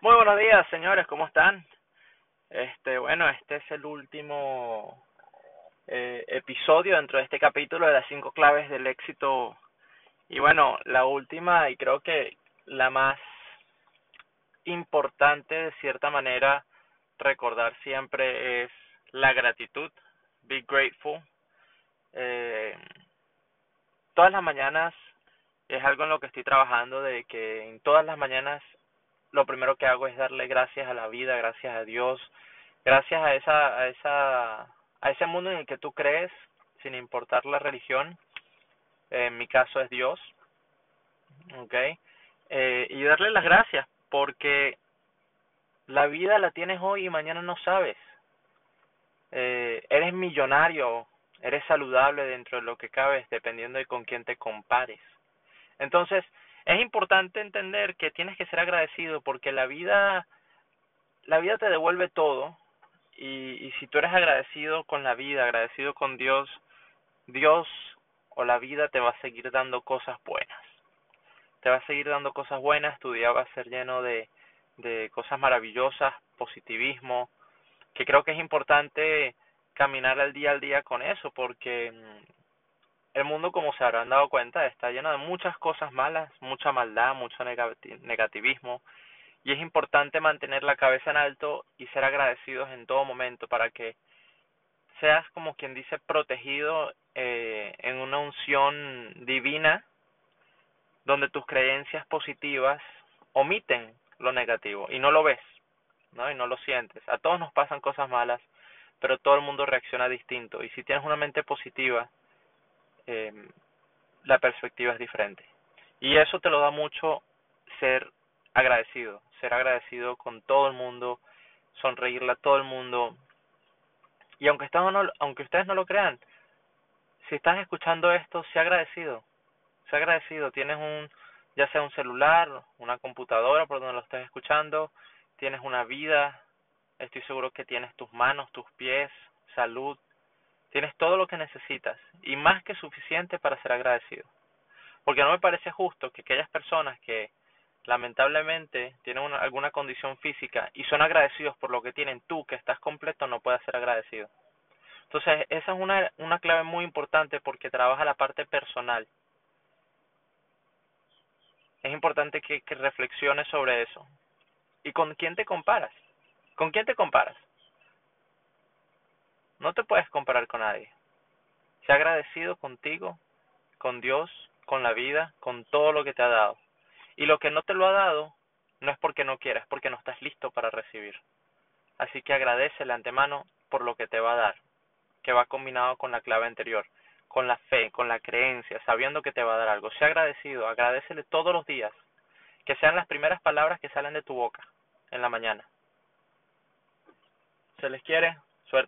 Muy buenos días, señores, ¿cómo están? Este, bueno, este es el último eh, episodio dentro de este capítulo de las cinco claves del éxito. Y bueno, la última y creo que la más importante de cierta manera recordar siempre es la gratitud. Be grateful. Eh, todas las mañanas es algo en lo que estoy trabajando de que en todas las mañanas lo primero que hago es darle gracias a la vida, gracias a Dios, gracias a esa a esa a ese mundo en el que tú crees sin importar la religión. En mi caso es Dios. Eh, y darle las gracias porque la vida la tienes hoy y mañana no sabes. Eh, eres millonario, eres saludable dentro de lo que cabes, dependiendo de con quién te compares. Entonces, es importante entender que tienes que ser agradecido porque la vida la vida te devuelve todo y, si tú eres agradecido con la vida, agradecido con Dios, Dios o la vida te va a seguir dando cosas buenas. Te va a seguir dando cosas buenas, tu día va a ser lleno de, de cosas maravillosas, positivismo, que creo que es importante caminar al día al día con eso porque mm, el mundo, como se habrán dado cuenta, está lleno de muchas cosas malas, mucha maldad, mucho negativismo, y es importante mantener la cabeza en alto y ser agradecidos en todo momento para que seas, como quien dice, protegido eh, en una unción divina donde tus creencias positivas omiten lo negativo y no lo ves, ¿no? Y no lo sientes. A todos nos pasan cosas malas, pero todo el mundo reacciona distinto. Y si tienes una mente positiva, eh, la perspectiva es diferente. Y eso te lo da mucho ser agradecido, ser agradecido con todo el mundo, sonreírle a todo el mundo. Y aunque, no, aunque ustedes no lo crean, si estás escuchando esto, sea agradecido, sea agradecido. Tienes un, ya sea un celular, una computadora por donde lo estés escuchando, tienes una vida, estoy seguro que tienes tus manos, tus pies, salud, Tienes todo lo que necesitas y más que suficiente para ser agradecido. Porque no me parece justo que aquellas personas que lamentablemente tienen alguna condición física y son agradecidos por lo que tienen tú, que estás completo, no puedas ser agradecido. Entonces, esa es una, una clave muy importante porque trabaja la parte personal. Es importante que, que reflexiones sobre eso. ¿Y con quién te comparas? ¿Con quién te comparas? No te puedes comparar con nadie. Sea agradecido contigo, con Dios, con la vida, con todo lo que te ha dado. Y lo que no te lo ha dado no es porque no quieras, es porque no estás listo para recibir. Así que agradece de antemano por lo que te va a dar, que va combinado con la clave anterior, con la fe, con la creencia, sabiendo que te va a dar algo. Sea agradecido, agradecele todos los días, que sean las primeras palabras que salen de tu boca en la mañana. Se les quiere, suerte.